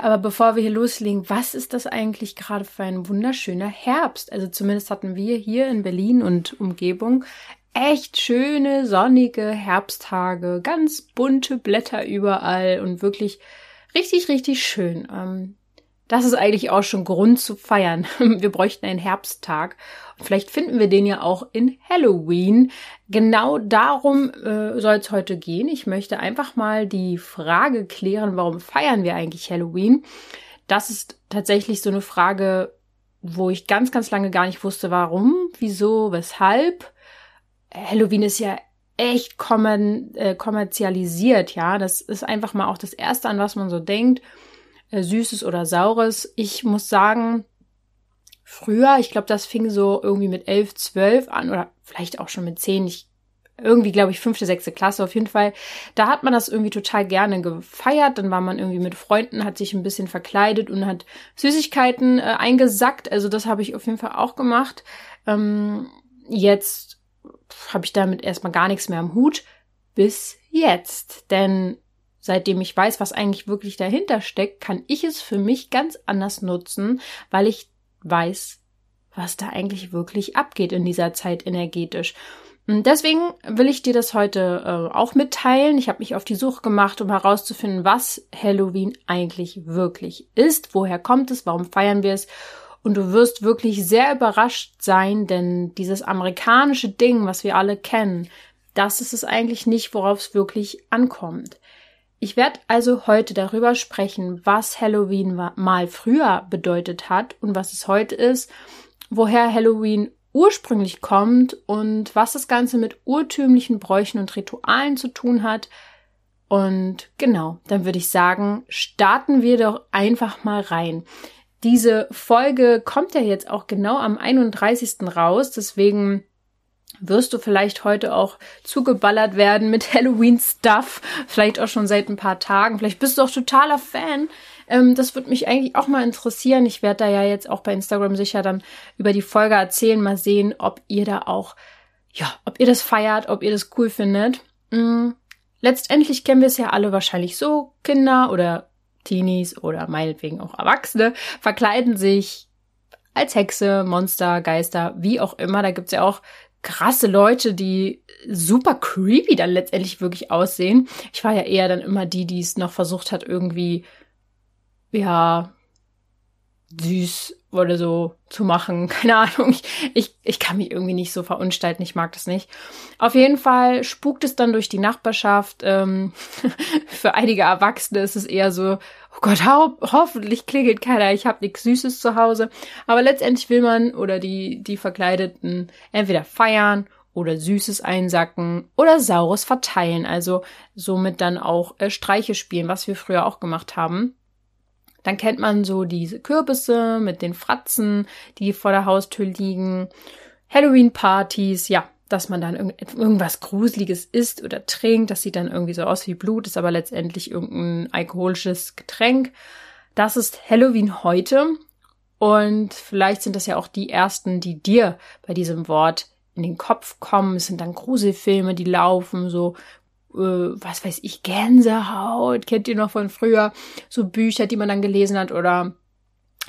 aber bevor wir hier loslegen, was ist das eigentlich gerade für ein wunderschöner Herbst? Also zumindest hatten wir hier in Berlin und Umgebung echt schöne, sonnige Herbsttage, ganz bunte Blätter überall und wirklich richtig, richtig schön. Ähm, das ist eigentlich auch schon Grund zu feiern. Wir bräuchten einen Herbsttag. Vielleicht finden wir den ja auch in Halloween. Genau darum äh, soll es heute gehen. Ich möchte einfach mal die Frage klären, warum feiern wir eigentlich Halloween? Das ist tatsächlich so eine Frage, wo ich ganz, ganz lange gar nicht wusste, warum, wieso, weshalb. Halloween ist ja echt kommen, äh, kommerzialisiert, ja. Das ist einfach mal auch das Erste, an was man so denkt. Äh, Süßes oder Saures. Ich muss sagen, früher, ich glaube, das fing so irgendwie mit elf, zwölf an oder vielleicht auch schon mit zehn. Ich irgendwie, glaube ich, fünfte, sechste Klasse auf jeden Fall. Da hat man das irgendwie total gerne gefeiert. Dann war man irgendwie mit Freunden, hat sich ein bisschen verkleidet und hat Süßigkeiten äh, eingesackt. Also das habe ich auf jeden Fall auch gemacht. Ähm, jetzt habe ich damit erstmal gar nichts mehr am Hut. Bis jetzt. Denn seitdem ich weiß, was eigentlich wirklich dahinter steckt, kann ich es für mich ganz anders nutzen, weil ich weiß, was da eigentlich wirklich abgeht in dieser Zeit energetisch. Und deswegen will ich dir das heute äh, auch mitteilen. Ich habe mich auf die Suche gemacht, um herauszufinden, was Halloween eigentlich wirklich ist, woher kommt es, warum feiern wir es. Und du wirst wirklich sehr überrascht sein, denn dieses amerikanische Ding, was wir alle kennen, das ist es eigentlich nicht, worauf es wirklich ankommt. Ich werde also heute darüber sprechen, was Halloween mal früher bedeutet hat und was es heute ist, woher Halloween ursprünglich kommt und was das Ganze mit urtümlichen Bräuchen und Ritualen zu tun hat. Und genau, dann würde ich sagen, starten wir doch einfach mal rein. Diese Folge kommt ja jetzt auch genau am 31. raus, deswegen wirst du vielleicht heute auch zugeballert werden mit Halloween-Stuff, vielleicht auch schon seit ein paar Tagen. Vielleicht bist du auch totaler Fan. Ähm, das würde mich eigentlich auch mal interessieren. Ich werde da ja jetzt auch bei Instagram sicher dann über die Folge erzählen, mal sehen, ob ihr da auch, ja, ob ihr das feiert, ob ihr das cool findet. Mhm. Letztendlich kennen wir es ja alle wahrscheinlich so. Kinder oder Teenies oder meinetwegen auch Erwachsene verkleiden sich als Hexe, Monster, Geister, wie auch immer. Da gibt's ja auch krasse Leute, die super creepy dann letztendlich wirklich aussehen. Ich war ja eher dann immer die, die es noch versucht hat, irgendwie, ja, süß oder so zu machen. Keine Ahnung. Ich, ich, ich kann mich irgendwie nicht so verunstalten. Ich mag das nicht. Auf jeden Fall spukt es dann durch die Nachbarschaft. Ähm, für einige Erwachsene ist es eher so, oh Gott, ho hoffentlich klingelt keiner. Ich habe nichts Süßes zu Hause. Aber letztendlich will man oder die, die Verkleideten entweder feiern oder Süßes einsacken oder Saures verteilen. Also somit dann auch äh, Streiche spielen, was wir früher auch gemacht haben. Dann kennt man so diese Kürbisse mit den Fratzen, die vor der Haustür liegen. Halloween-Partys, ja, dass man dann irgend irgendwas Gruseliges isst oder trinkt. Das sieht dann irgendwie so aus wie Blut, ist aber letztendlich irgendein alkoholisches Getränk. Das ist Halloween heute. Und vielleicht sind das ja auch die ersten, die dir bei diesem Wort in den Kopf kommen. Es sind dann Gruselfilme, die laufen, so was weiß ich, Gänsehaut, kennt ihr noch von früher, so Bücher, die man dann gelesen hat oder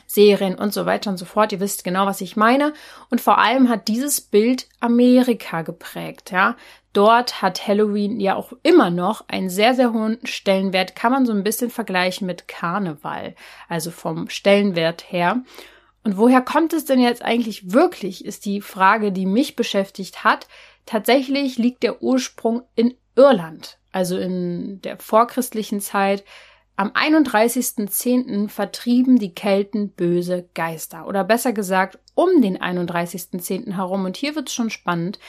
Serien und so weiter und so fort. Ihr wisst genau, was ich meine. Und vor allem hat dieses Bild Amerika geprägt, ja. Dort hat Halloween ja auch immer noch einen sehr, sehr hohen Stellenwert. Kann man so ein bisschen vergleichen mit Karneval. Also vom Stellenwert her. Und woher kommt es denn jetzt eigentlich wirklich, ist die Frage, die mich beschäftigt hat. Tatsächlich liegt der Ursprung in Irland, also in der vorchristlichen Zeit. Am 31.10. vertrieben die Kelten böse Geister. Oder besser gesagt, um den 31.10. herum. Und hier wird es schon spannend.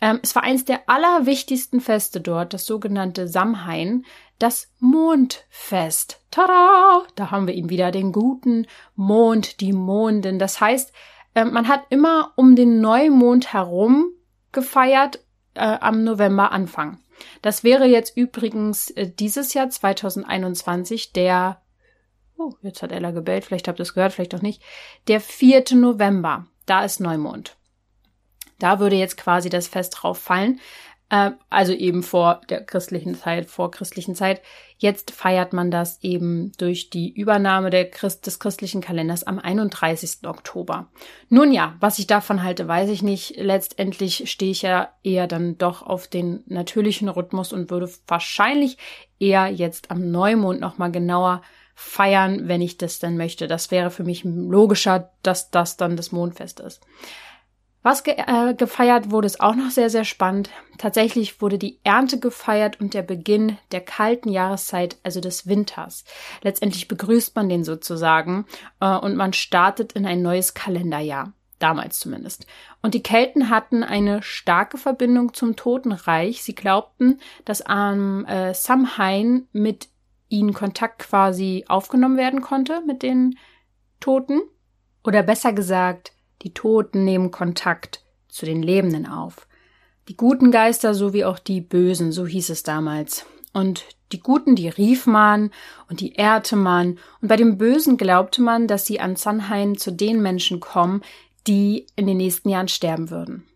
Ähm, es war eines der allerwichtigsten Feste dort, das sogenannte Samhain. das Mondfest. Tada! Da haben wir ihn wieder, den guten Mond, die Mondin. Das heißt, äh, man hat immer um den Neumond herum gefeiert äh, am November Anfang. Das wäre jetzt übrigens äh, dieses Jahr 2021 der Oh, jetzt hat Ella gebellt, vielleicht habt ihr es gehört, vielleicht auch nicht. Der 4. November, da ist Neumond. Da würde jetzt quasi das Fest drauf fallen. Äh, also eben vor der christlichen Zeit, vor christlichen Zeit. Jetzt feiert man das eben durch die Übernahme der Christ, des christlichen Kalenders am 31. Oktober. Nun ja, was ich davon halte, weiß ich nicht. Letztendlich stehe ich ja eher dann doch auf den natürlichen Rhythmus und würde wahrscheinlich eher jetzt am Neumond nochmal genauer feiern, wenn ich das denn möchte. Das wäre für mich logischer, dass das dann das Mondfest ist. Was ge äh, gefeiert wurde, ist auch noch sehr, sehr spannend. Tatsächlich wurde die Ernte gefeiert und der Beginn der kalten Jahreszeit, also des Winters. Letztendlich begrüßt man den sozusagen äh, und man startet in ein neues Kalenderjahr. Damals zumindest. Und die Kelten hatten eine starke Verbindung zum Totenreich. Sie glaubten, dass am äh, Samhain mit ihnen Kontakt quasi aufgenommen werden konnte mit den Toten. Oder besser gesagt, die Toten nehmen Kontakt zu den Lebenden auf. Die guten Geister sowie auch die bösen, so hieß es damals. Und die Guten, die rief man und die ehrte man. Und bei den Bösen glaubte man, dass sie an Sanhain zu den Menschen kommen, die in den nächsten Jahren sterben würden.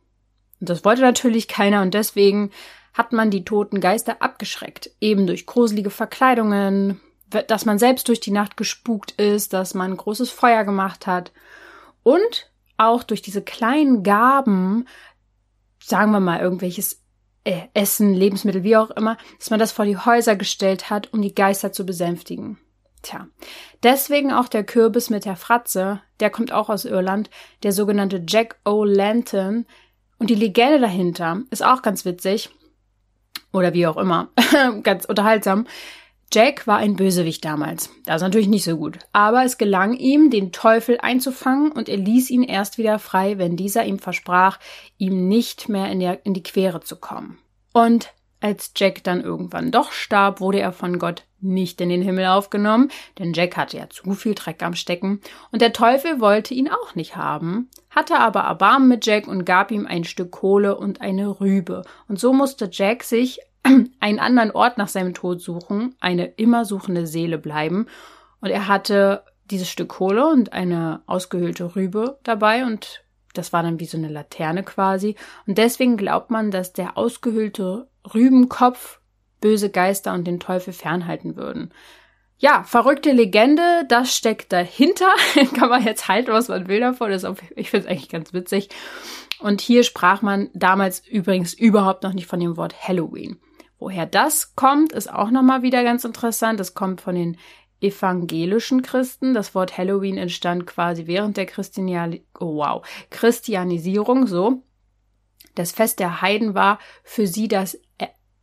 Und das wollte natürlich keiner und deswegen hat man die toten Geister abgeschreckt, eben durch gruselige Verkleidungen, dass man selbst durch die Nacht gespukt ist, dass man großes Feuer gemacht hat und auch durch diese kleinen Gaben, sagen wir mal irgendwelches äh, Essen, Lebensmittel, wie auch immer, dass man das vor die Häuser gestellt hat, um die Geister zu besänftigen. Tja, deswegen auch der Kürbis mit der Fratze, der kommt auch aus Irland, der sogenannte Jack O'Lantern. Und die Legende dahinter ist auch ganz witzig oder wie auch immer, ganz unterhaltsam. Jack war ein Bösewicht damals. Das ist natürlich nicht so gut. Aber es gelang ihm, den Teufel einzufangen und er ließ ihn erst wieder frei, wenn dieser ihm versprach, ihm nicht mehr in, der, in die Quere zu kommen. Und als Jack dann irgendwann doch starb, wurde er von Gott nicht in den Himmel aufgenommen, denn Jack hatte ja zu viel Dreck am Stecken und der Teufel wollte ihn auch nicht haben, hatte aber Erbarmen mit Jack und gab ihm ein Stück Kohle und eine Rübe. Und so musste Jack sich einen anderen Ort nach seinem Tod suchen, eine immer suchende Seele bleiben und er hatte dieses Stück Kohle und eine ausgehöhlte Rübe dabei und das war dann wie so eine Laterne quasi. Und deswegen glaubt man, dass der ausgehöhlte Rübenkopf böse Geister und den Teufel fernhalten würden. Ja, verrückte Legende, das steckt dahinter. Kann man jetzt halten, was man will davon. Auch, ich finde es eigentlich ganz witzig. Und hier sprach man damals übrigens überhaupt noch nicht von dem Wort Halloween. Woher das kommt, ist auch nochmal wieder ganz interessant. Das kommt von den evangelischen Christen. Das Wort Halloween entstand quasi während der Christiani oh wow, Christianisierung so. Das Fest der Heiden war für sie das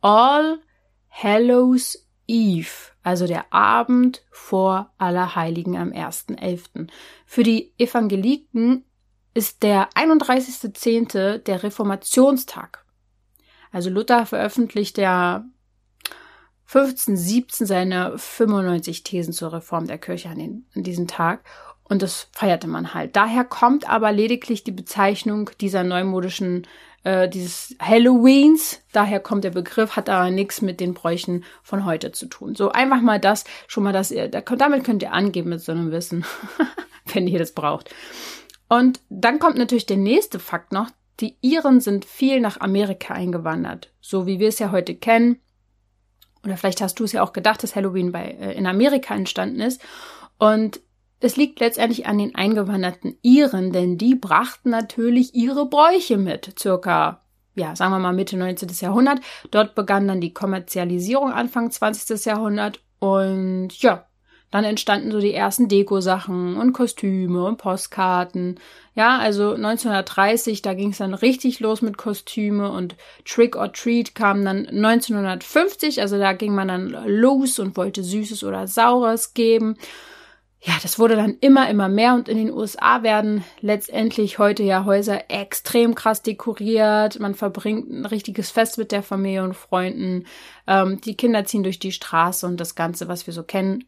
All Hallows Eve, also der Abend vor Allerheiligen am 1.11. Für die Evangeliken ist der 31.10. der Reformationstag. Also Luther veröffentlicht ja 1517 seine 95 Thesen zur Reform der Kirche an, den, an diesem Tag und das feierte man halt. Daher kommt aber lediglich die Bezeichnung dieser neumodischen äh, dieses Halloweens. Daher kommt der Begriff, hat aber nichts mit den Bräuchen von heute zu tun. So einfach mal das, schon mal das, damit könnt ihr angeben mit so einem Wissen, wenn ihr das braucht. Und dann kommt natürlich der nächste Fakt noch. Die Iren sind viel nach Amerika eingewandert, so wie wir es ja heute kennen. Oder vielleicht hast du es ja auch gedacht, dass Halloween bei, äh, in Amerika entstanden ist. Und es liegt letztendlich an den eingewanderten Iren, denn die brachten natürlich ihre Bräuche mit, circa, ja, sagen wir mal Mitte 19. Jahrhundert. Dort begann dann die Kommerzialisierung Anfang 20. Jahrhundert und ja, dann entstanden so die ersten Deko-Sachen und Kostüme und Postkarten. Ja, also 1930, da ging es dann richtig los mit Kostüme und Trick or Treat kam dann 1950, also da ging man dann los und wollte Süßes oder Saures geben. ja, das wurde dann immer, immer mehr und in den USA werden letztendlich heute ja Häuser extrem krass dekoriert. Man verbringt ein richtiges Fest mit der Familie und Freunden. Ähm, die Kinder ziehen durch die Straße und das Ganze, was wir so kennen.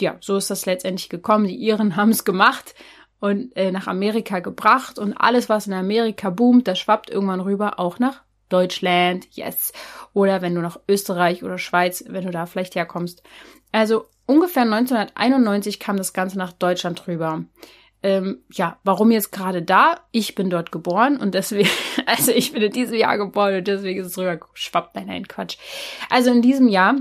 Ja, so ist das letztendlich gekommen. Die Iren haben es gemacht und äh, nach Amerika gebracht und alles, was in Amerika boomt, das schwappt irgendwann rüber auch nach Deutschland, yes. Oder wenn du nach Österreich oder Schweiz, wenn du da vielleicht herkommst. Also ungefähr 1991 kam das Ganze nach Deutschland rüber. Ähm, ja, warum jetzt gerade da? Ich bin dort geboren und deswegen, also ich bin in diesem Jahr geboren und deswegen ist es rüber geschwappt. Nein, nein, Quatsch. Also in diesem Jahr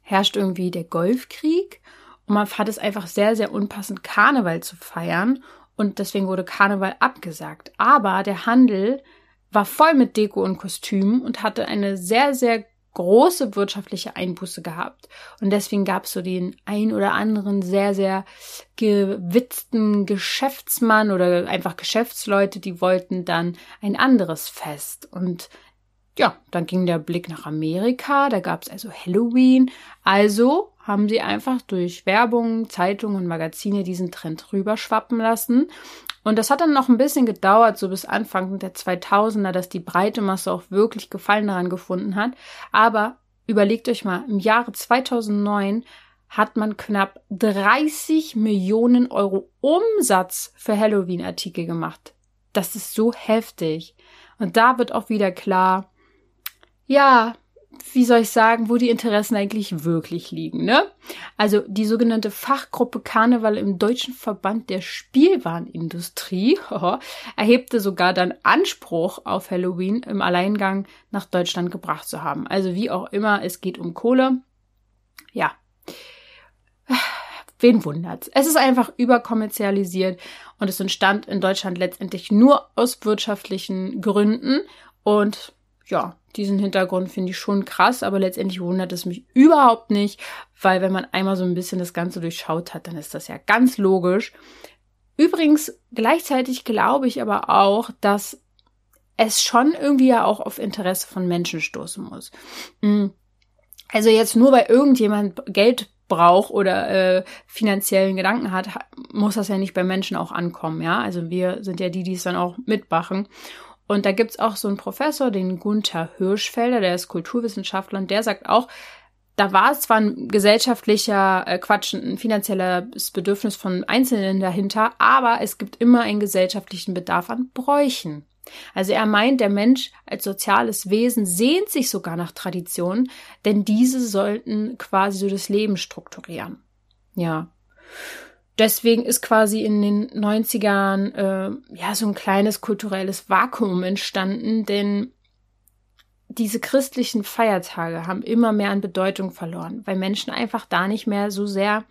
herrscht irgendwie der Golfkrieg und man fand es einfach sehr, sehr unpassend, Karneval zu feiern und deswegen wurde Karneval abgesagt. Aber der Handel war voll mit Deko und Kostümen und hatte eine sehr, sehr große wirtschaftliche Einbuße gehabt. Und deswegen gab es so den ein oder anderen sehr, sehr gewitzten Geschäftsmann oder einfach Geschäftsleute, die wollten dann ein anderes Fest. Und ja, dann ging der Blick nach Amerika, da gab es also Halloween. Also haben sie einfach durch Werbung, Zeitungen und Magazine diesen Trend rüberschwappen lassen. Und das hat dann noch ein bisschen gedauert, so bis Anfang der 2000er, dass die breite Masse auch wirklich Gefallen daran gefunden hat. Aber überlegt euch mal, im Jahre 2009 hat man knapp 30 Millionen Euro Umsatz für Halloween-Artikel gemacht. Das ist so heftig. Und da wird auch wieder klar, ja, wie soll ich sagen, wo die Interessen eigentlich wirklich liegen, ne? Also die sogenannte Fachgruppe Karneval im Deutschen Verband der Spielwarenindustrie erhebte sogar dann Anspruch auf Halloween im Alleingang nach Deutschland gebracht zu haben. Also wie auch immer, es geht um Kohle. Ja. Wen wundert's? Es ist einfach überkommerzialisiert und es entstand in Deutschland letztendlich nur aus wirtschaftlichen Gründen und ja, diesen Hintergrund finde ich schon krass, aber letztendlich wundert es mich überhaupt nicht, weil wenn man einmal so ein bisschen das Ganze durchschaut hat, dann ist das ja ganz logisch. Übrigens, gleichzeitig glaube ich aber auch, dass es schon irgendwie ja auch auf Interesse von Menschen stoßen muss. Hm. Also jetzt nur weil irgendjemand Geld braucht oder äh, finanziellen Gedanken hat, muss das ja nicht bei Menschen auch ankommen, ja. Also wir sind ja die, die es dann auch mitmachen. Und da gibt's auch so einen Professor, den Gunther Hirschfelder, der ist Kulturwissenschaftler und der sagt auch, da war es zwar ein gesellschaftlicher äh, Quatsch, ein finanzielles Bedürfnis von Einzelnen dahinter, aber es gibt immer einen gesellschaftlichen Bedarf an Bräuchen. Also er meint, der Mensch als soziales Wesen sehnt sich sogar nach Traditionen, denn diese sollten quasi so das Leben strukturieren. Ja deswegen ist quasi in den 90ern äh, ja so ein kleines kulturelles Vakuum entstanden, denn diese christlichen Feiertage haben immer mehr an Bedeutung verloren, weil Menschen einfach da nicht mehr so sehr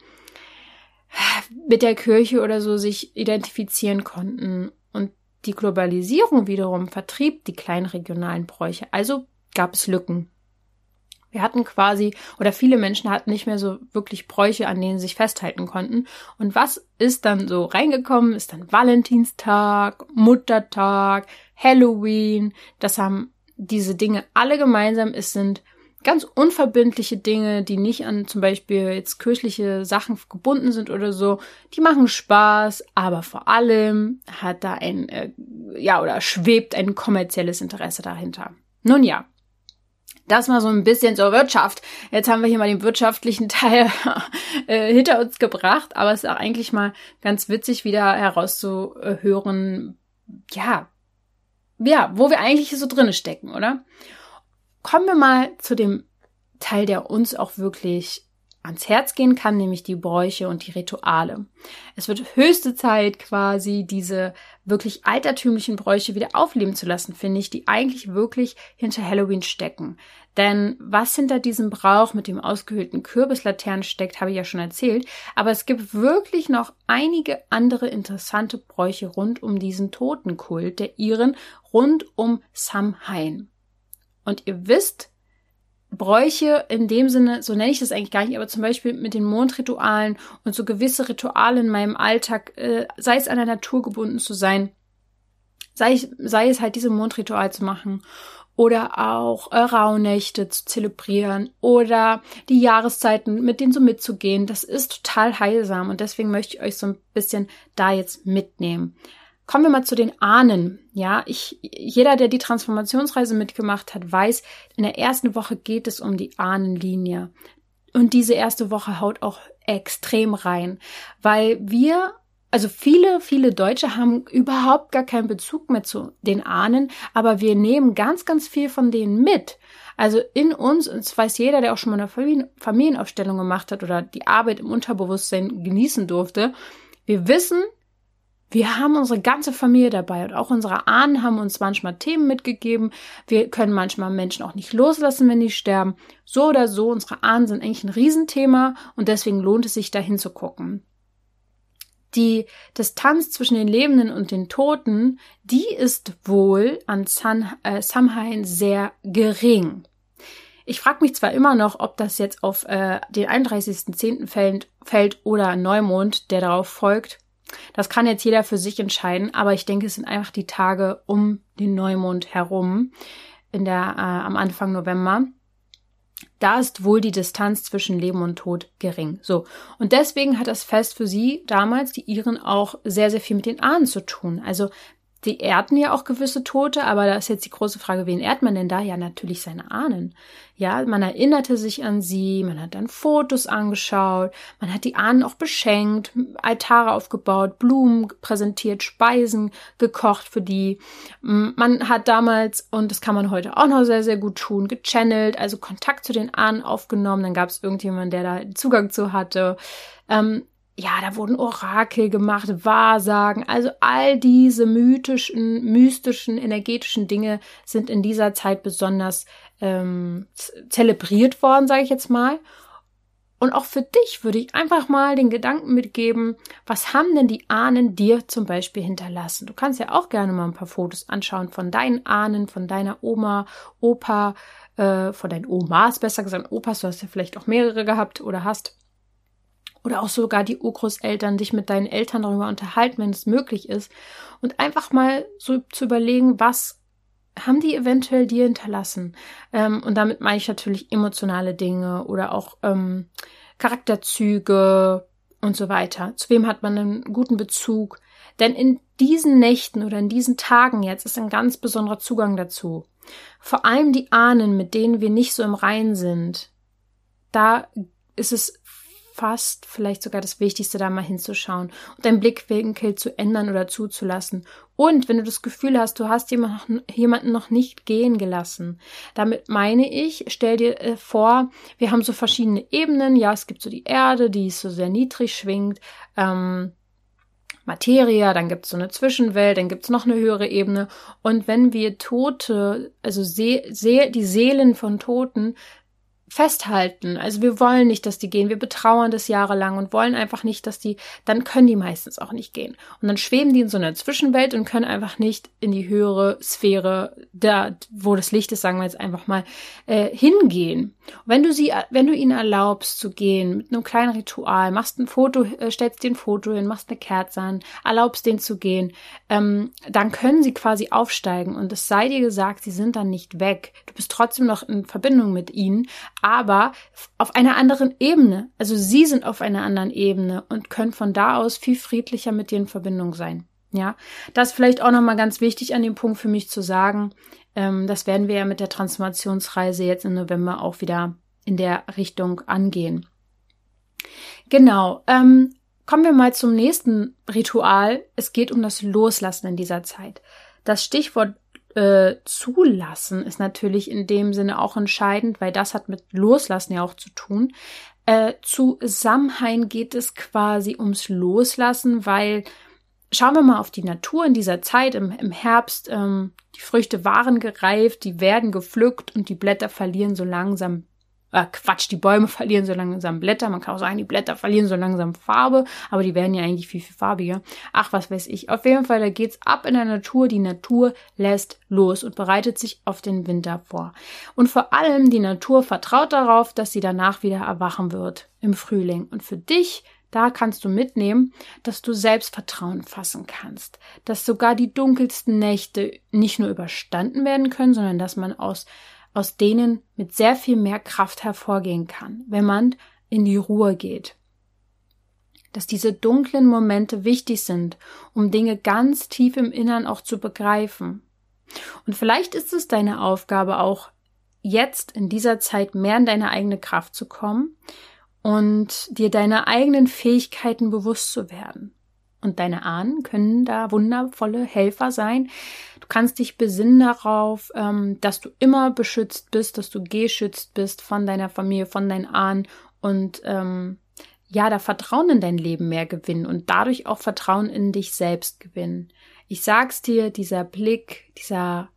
mit der Kirche oder so sich identifizieren konnten. Und die Globalisierung wiederum vertrieb die kleinen regionalen Bräuche. Also gab es Lücken. Wir hatten quasi, oder viele Menschen hatten nicht mehr so wirklich Bräuche, an denen sie sich festhalten konnten. Und was ist dann so reingekommen? Ist dann Valentinstag, Muttertag, Halloween. Das haben diese Dinge alle gemeinsam. Es sind ganz unverbindliche Dinge, die nicht an zum Beispiel jetzt kirchliche Sachen gebunden sind oder so. Die machen Spaß, aber vor allem hat da ein, äh, ja, oder schwebt ein kommerzielles Interesse dahinter. Nun ja, das mal so ein bisschen zur Wirtschaft. Jetzt haben wir hier mal den wirtschaftlichen Teil äh, hinter uns gebracht, aber es ist auch eigentlich mal ganz witzig, wieder herauszuhören, ja, ja, wo wir eigentlich so drinne stecken, oder? Kommen wir mal zu dem Teil, der uns auch wirklich ans Herz gehen kann, nämlich die Bräuche und die Rituale. Es wird höchste Zeit, quasi diese wirklich altertümlichen Bräuche wieder aufleben zu lassen, finde ich, die eigentlich wirklich hinter Halloween stecken. Denn was hinter diesem Brauch mit dem ausgehöhlten Kürbislaternen steckt, habe ich ja schon erzählt. Aber es gibt wirklich noch einige andere interessante Bräuche rund um diesen Totenkult der Iren, rund um Samhain. Und ihr wisst, Bräuche in dem Sinne, so nenne ich das eigentlich gar nicht, aber zum Beispiel mit den Mondritualen und so gewisse Rituale in meinem Alltag, äh, sei es an der Natur gebunden zu sein, sei, sei es halt diese Mondritual zu machen oder auch äh, Rauhnächte zu zelebrieren oder die Jahreszeiten mit denen so mitzugehen. Das ist total heilsam und deswegen möchte ich euch so ein bisschen da jetzt mitnehmen. Kommen wir mal zu den Ahnen. Ja, ich, jeder, der die Transformationsreise mitgemacht hat, weiß, in der ersten Woche geht es um die Ahnenlinie. Und diese erste Woche haut auch extrem rein, weil wir also viele, viele Deutsche haben überhaupt gar keinen Bezug mehr zu den Ahnen, aber wir nehmen ganz, ganz viel von denen mit. Also in uns, und das weiß jeder, der auch schon mal eine Familienaufstellung gemacht hat oder die Arbeit im Unterbewusstsein genießen durfte, wir wissen, wir haben unsere ganze Familie dabei und auch unsere Ahnen haben uns manchmal Themen mitgegeben. Wir können manchmal Menschen auch nicht loslassen, wenn die sterben. So oder so, unsere Ahnen sind eigentlich ein Riesenthema und deswegen lohnt es sich, da hinzugucken. Die Distanz zwischen den Lebenden und den Toten, die ist wohl an San, äh, Samhain sehr gering. Ich frage mich zwar immer noch, ob das jetzt auf äh, den 31.10. Fällt, fällt oder Neumond, der darauf folgt. Das kann jetzt jeder für sich entscheiden, aber ich denke, es sind einfach die Tage um den Neumond herum in der äh, am Anfang November. Da ist wohl die Distanz zwischen Leben und Tod gering. So. Und deswegen hat das Fest für sie damals, die Iren, auch sehr, sehr viel mit den Ahnen zu tun. Also die ehrten ja auch gewisse Tote, aber da ist jetzt die große Frage, wen ehrt man denn da? Ja, natürlich seine Ahnen. Ja, man erinnerte sich an sie, man hat dann Fotos angeschaut, man hat die Ahnen auch beschenkt, Altare aufgebaut, Blumen präsentiert, Speisen gekocht für die. Man hat damals, und das kann man heute auch noch sehr, sehr gut tun, gechannelt, also Kontakt zu den Ahnen aufgenommen, dann gab es irgendjemanden, der da Zugang zu hatte. Ähm, ja, da wurden Orakel gemacht, Wahrsagen, also all diese mythischen, mystischen, energetischen Dinge sind in dieser Zeit besonders ähm, zelebriert worden, sage ich jetzt mal. Und auch für dich würde ich einfach mal den Gedanken mitgeben, was haben denn die Ahnen dir zum Beispiel hinterlassen? Du kannst ja auch gerne mal ein paar Fotos anschauen von deinen Ahnen, von deiner Oma, Opa, äh, von deinen Omas, besser gesagt, Opas, du hast ja vielleicht auch mehrere gehabt oder hast oder auch sogar die Urgroßeltern dich mit deinen Eltern darüber unterhalten, wenn es möglich ist. Und einfach mal so zu überlegen, was haben die eventuell dir hinterlassen? Ähm, und damit meine ich natürlich emotionale Dinge oder auch ähm, Charakterzüge und so weiter. Zu wem hat man einen guten Bezug? Denn in diesen Nächten oder in diesen Tagen jetzt ist ein ganz besonderer Zugang dazu. Vor allem die Ahnen, mit denen wir nicht so im Reinen sind. Da ist es fast vielleicht sogar das Wichtigste, da mal hinzuschauen und deinen Blickwinkel zu ändern oder zuzulassen. Und wenn du das Gefühl hast, du hast jemanden noch nicht gehen gelassen, damit meine ich, stell dir äh, vor, wir haben so verschiedene Ebenen. Ja, es gibt so die Erde, die so sehr niedrig schwingt. Ähm, Materia, dann gibt es so eine Zwischenwelt, dann gibt es noch eine höhere Ebene. Und wenn wir Tote, also See, See, die Seelen von Toten festhalten. Also wir wollen nicht, dass die gehen. Wir betrauern das jahrelang und wollen einfach nicht, dass die, dann können die meistens auch nicht gehen. Und dann schweben die in so einer Zwischenwelt und können einfach nicht in die höhere Sphäre, da, wo das Licht ist, sagen wir jetzt einfach mal, äh, hingehen. wenn du sie, wenn du ihnen erlaubst zu gehen mit einem kleinen Ritual, machst ein Foto, äh, stellst dir ein Foto hin, machst eine Kerze an, erlaubst denen zu gehen, ähm, dann können sie quasi aufsteigen und es sei dir gesagt, sie sind dann nicht weg. Du bist trotzdem noch in Verbindung mit ihnen, aber auf einer anderen Ebene. Also sie sind auf einer anderen Ebene und können von da aus viel friedlicher mit dir in Verbindung sein. Ja, das ist vielleicht auch nochmal ganz wichtig an dem Punkt für mich zu sagen. Ähm, das werden wir ja mit der Transformationsreise jetzt im November auch wieder in der Richtung angehen. Genau. Ähm, kommen wir mal zum nächsten Ritual. Es geht um das Loslassen in dieser Zeit. Das Stichwort äh, zulassen ist natürlich in dem Sinne auch entscheidend, weil das hat mit Loslassen ja auch zu tun. Äh, zu geht es quasi ums Loslassen, weil schauen wir mal auf die Natur in dieser Zeit im, im Herbst. Ähm, die Früchte waren gereift, die werden gepflückt und die Blätter verlieren so langsam äh, Quatsch, die Bäume verlieren so langsam Blätter. Man kann auch sagen, die Blätter verlieren so langsam Farbe, aber die werden ja eigentlich viel, viel farbiger. Ach, was weiß ich. Auf jeden Fall, da geht's ab in der Natur. Die Natur lässt los und bereitet sich auf den Winter vor. Und vor allem die Natur vertraut darauf, dass sie danach wieder erwachen wird im Frühling. Und für dich da kannst du mitnehmen, dass du Selbstvertrauen fassen kannst, dass sogar die dunkelsten Nächte nicht nur überstanden werden können, sondern dass man aus, aus denen mit sehr viel mehr Kraft hervorgehen kann, wenn man in die Ruhe geht. Dass diese dunklen Momente wichtig sind, um Dinge ganz tief im Innern auch zu begreifen. Und vielleicht ist es deine Aufgabe auch, jetzt in dieser Zeit mehr in deine eigene Kraft zu kommen und dir deine eigenen Fähigkeiten bewusst zu werden. Und deine Ahnen können da wundervolle Helfer sein. Du kannst dich besinnen darauf, ähm, dass du immer beschützt bist, dass du geschützt bist von deiner Familie, von deinen Ahnen und ähm, ja, da Vertrauen in dein Leben mehr gewinnen und dadurch auch Vertrauen in dich selbst gewinnen. Ich sag's dir, dieser Blick, dieser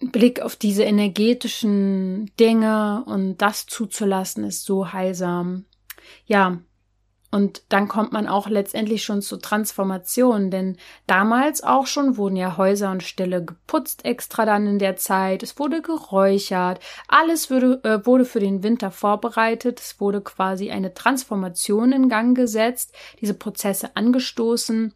Blick auf diese energetischen Dinge und das zuzulassen ist so heilsam. Ja, und dann kommt man auch letztendlich schon zur Transformation, denn damals auch schon wurden ja Häuser und Ställe geputzt extra dann in der Zeit. Es wurde geräuchert. Alles wurde, äh, wurde für den Winter vorbereitet. Es wurde quasi eine Transformation in Gang gesetzt, diese Prozesse angestoßen.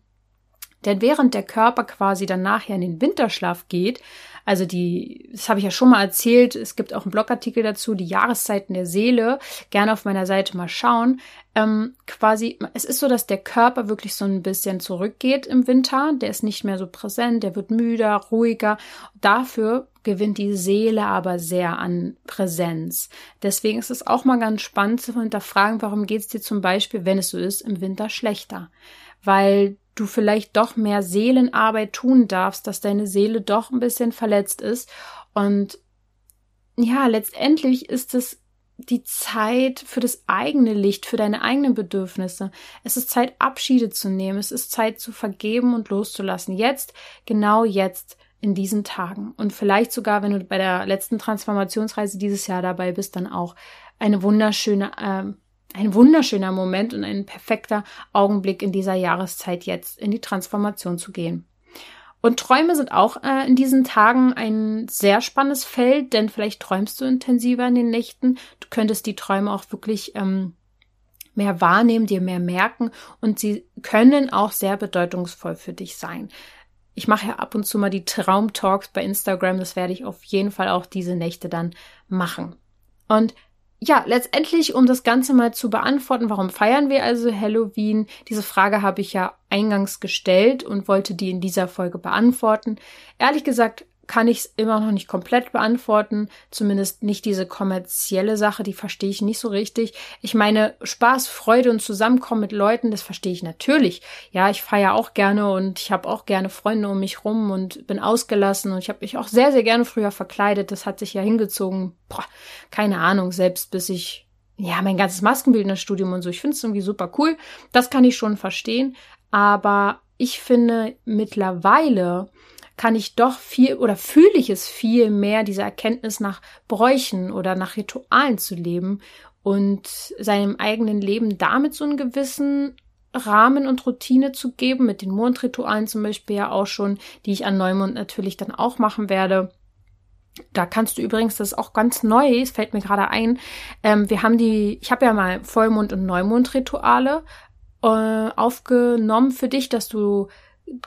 Denn während der Körper quasi dann nachher in den Winterschlaf geht, also die, das habe ich ja schon mal erzählt, es gibt auch einen Blogartikel dazu, die Jahreszeiten der Seele, gerne auf meiner Seite mal schauen. Ähm, quasi, es ist so, dass der Körper wirklich so ein bisschen zurückgeht im Winter, der ist nicht mehr so präsent, der wird müder, ruhiger. Dafür gewinnt die Seele aber sehr an Präsenz. Deswegen ist es auch mal ganz spannend zu hinterfragen, warum geht es dir zum Beispiel, wenn es so ist, im Winter schlechter? Weil du vielleicht doch mehr Seelenarbeit tun darfst, dass deine Seele doch ein bisschen verletzt ist. Und ja, letztendlich ist es die Zeit für das eigene Licht, für deine eigenen Bedürfnisse. Es ist Zeit, Abschiede zu nehmen. Es ist Zeit zu vergeben und loszulassen. Jetzt, genau jetzt, in diesen Tagen. Und vielleicht sogar, wenn du bei der letzten Transformationsreise dieses Jahr dabei bist, dann auch eine wunderschöne äh, ein wunderschöner Moment und ein perfekter Augenblick in dieser Jahreszeit jetzt in die Transformation zu gehen. Und Träume sind auch äh, in diesen Tagen ein sehr spannendes Feld, denn vielleicht träumst du intensiver in den Nächten. Du könntest die Träume auch wirklich ähm, mehr wahrnehmen, dir mehr merken und sie können auch sehr bedeutungsvoll für dich sein. Ich mache ja ab und zu mal die Traumtalks bei Instagram, das werde ich auf jeden Fall auch diese Nächte dann machen. Und ja, letztendlich, um das Ganze mal zu beantworten, warum feiern wir also Halloween? Diese Frage habe ich ja eingangs gestellt und wollte die in dieser Folge beantworten. Ehrlich gesagt kann ich es immer noch nicht komplett beantworten. Zumindest nicht diese kommerzielle Sache, die verstehe ich nicht so richtig. Ich meine, Spaß, Freude und Zusammenkommen mit Leuten, das verstehe ich natürlich. Ja, ich feiere auch gerne und ich habe auch gerne Freunde um mich rum und bin ausgelassen und ich habe mich auch sehr, sehr gerne früher verkleidet. Das hat sich ja hingezogen. Boah, keine Ahnung, selbst bis ich ja, mein ganzes Maskenbildnerstudium und so. Ich finde es irgendwie super cool. Das kann ich schon verstehen. Aber ich finde mittlerweile kann ich doch viel oder fühle ich es viel mehr, diese Erkenntnis nach Bräuchen oder nach Ritualen zu leben und seinem eigenen Leben damit so einen gewissen Rahmen und Routine zu geben, mit den Mondritualen zum Beispiel ja auch schon, die ich an Neumond natürlich dann auch machen werde. Da kannst du übrigens, das ist auch ganz neu, es fällt mir gerade ein, ähm, wir haben die, ich habe ja mal Vollmond- und Neumondrituale äh, aufgenommen für dich, dass du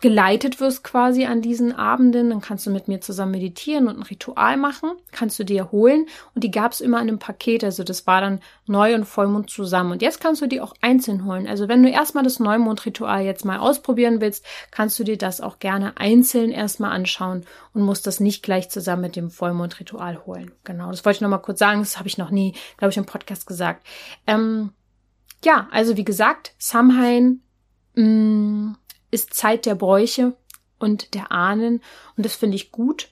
geleitet wirst quasi an diesen Abenden, dann kannst du mit mir zusammen meditieren und ein Ritual machen, kannst du dir holen und die gab es immer in einem Paket, also das war dann Neu- und Vollmond zusammen und jetzt kannst du die auch einzeln holen. Also wenn du erstmal das Neumondritual jetzt mal ausprobieren willst, kannst du dir das auch gerne einzeln erstmal anschauen und musst das nicht gleich zusammen mit dem Vollmondritual holen. Genau, das wollte ich nochmal kurz sagen, das habe ich noch nie, glaube ich, im Podcast gesagt. Ähm, ja, also wie gesagt, Samhain, mh, mm, ist Zeit der Bräuche und der Ahnen und das finde ich gut.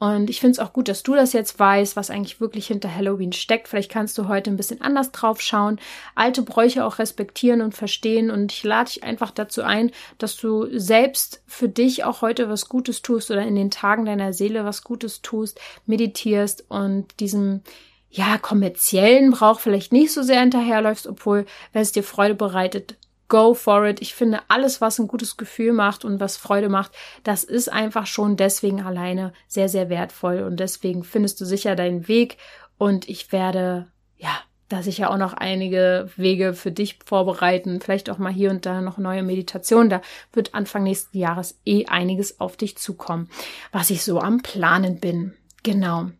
Und ich finde es auch gut, dass du das jetzt weißt, was eigentlich wirklich hinter Halloween steckt. Vielleicht kannst du heute ein bisschen anders drauf schauen, alte Bräuche auch respektieren und verstehen. Und ich lade dich einfach dazu ein, dass du selbst für dich auch heute was Gutes tust oder in den Tagen deiner Seele was Gutes tust, meditierst und diesem ja, kommerziellen Brauch vielleicht nicht so sehr hinterherläufst, obwohl, wenn es dir Freude bereitet, go for it. Ich finde, alles, was ein gutes Gefühl macht und was Freude macht, das ist einfach schon deswegen alleine sehr, sehr wertvoll. Und deswegen findest du sicher deinen Weg. Und ich werde, ja, dass ich ja auch noch einige Wege für dich vorbereiten, vielleicht auch mal hier und da noch neue Meditationen. Da wird Anfang nächsten Jahres eh einiges auf dich zukommen, was ich so am Planen bin. Genau.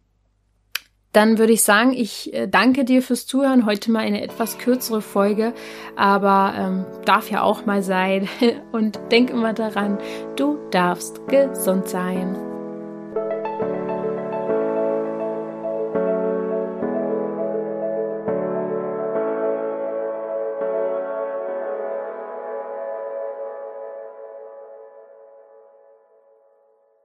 Dann würde ich sagen, ich äh, danke dir fürs Zuhören. Heute mal eine etwas kürzere Folge, aber ähm, darf ja auch mal sein. Und denk immer daran, du darfst gesund sein.